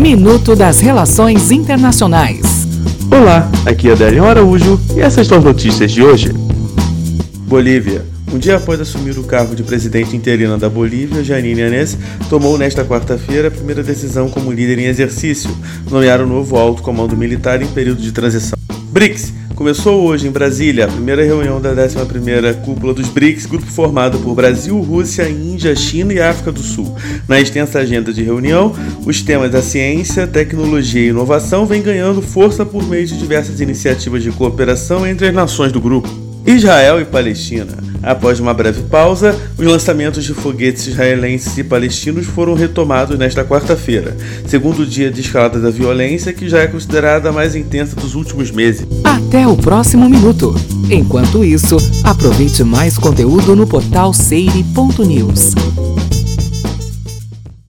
Minuto das Relações Internacionais. Olá, aqui é Adélio Araújo e essas são as notícias de hoje. Bolívia. Um dia após assumir o cargo de presidente interina da Bolívia, Janine Anés tomou nesta quarta-feira a primeira decisão como líder em exercício, nomear o novo alto comando militar em período de transição. BRICS Começou hoje em Brasília a primeira reunião da 11ª Cúpula dos BRICS, grupo formado por Brasil, Rússia, Índia, China e África do Sul. Na extensa agenda de reunião, os temas da ciência, tecnologia e inovação vêm ganhando força por meio de diversas iniciativas de cooperação entre as nações do grupo. Israel e Palestina. Após uma breve pausa, os lançamentos de foguetes israelenses e palestinos foram retomados nesta quarta-feira, segundo dia de escalada da violência que já é considerada a mais intensa dos últimos meses. Até o próximo minuto. Enquanto isso, aproveite mais conteúdo no portal seire.news.